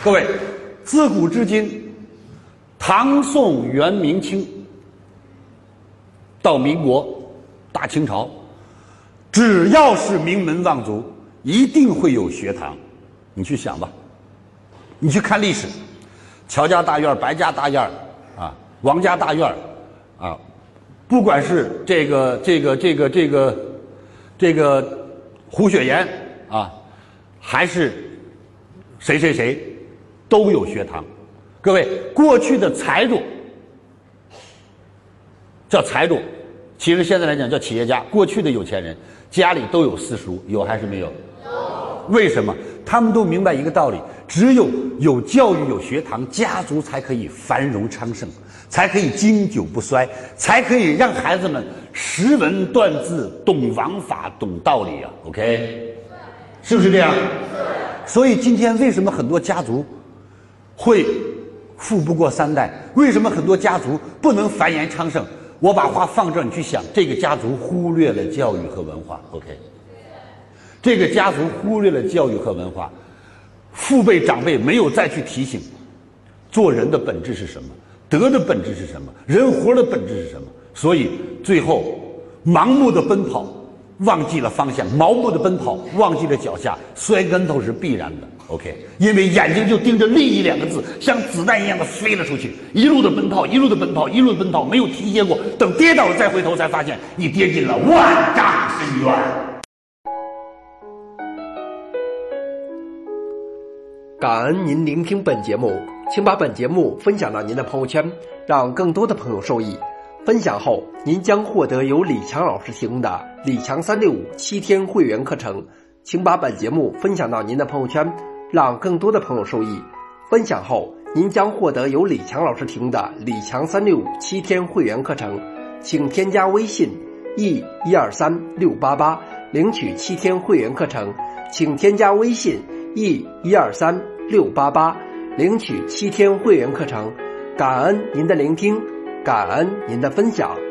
各位，自古至今，唐宋元明清到民国、大清朝，只要是名门望族，一定会有学堂。你去想吧，你去看历史，乔家大院、白家大院啊，王家大院啊，不管是这个、这个、这个、这个、这个胡雪岩啊，还是谁谁谁。都有学堂，各位，过去的财主叫财主，其实现在来讲叫企业家。过去的有钱人家里都有私塾，有还是没有？有。为什么？他们都明白一个道理：只有有教育、有学堂，家族才可以繁荣昌盛，才可以经久不衰，才可以让孩子们识文断字、懂王法、懂道理啊。OK，是不是这样？是。所以今天为什么很多家族？会富不过三代，为什么很多家族不能繁衍昌盛？我把话放这儿，你去想，这个家族忽略了教育和文化。OK，这个家族忽略了教育和文化，父辈长辈没有再去提醒，做人的本质是什么？德的本质是什么？人活的本质是什么？所以最后盲目的奔跑，忘记了方向；盲目的奔跑，忘记了脚下，摔跟头是必然的。OK，因为眼睛就盯着利益两个字，像子弹一样的飞了出去，一路的奔跑，一路的奔跑，一路奔跑，没有停歇过。等跌倒了再回头，才发现你跌进了万丈深渊。感恩您聆听本节目，请把本节目分享到您的朋友圈，让更多的朋友受益。分享后，您将获得由李强老师提供的李强三六五七天会员课程，请把本节目分享到您的朋友圈。让更多的朋友受益。分享后，您将获得由李强老师提供的李强三六五七天会员课程，请添加微信 e 一二三六八八领取七天会员课程，请添加微信 e 一二三六八八领取七天会员课程。感恩您的聆听，感恩您的分享。